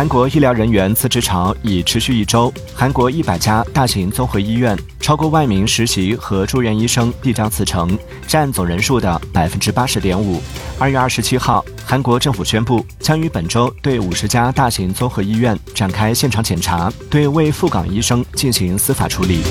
韩国医疗人员辞职潮已持续一周。韩国一百家大型综合医院，超过万名实习和住院医生必将辞呈，占总人数的百分之八十点五。二月二十七号，韩国政府宣布将于本周对五十家大型综合医院展开现场检查，对未赴岗医生进行司法处理。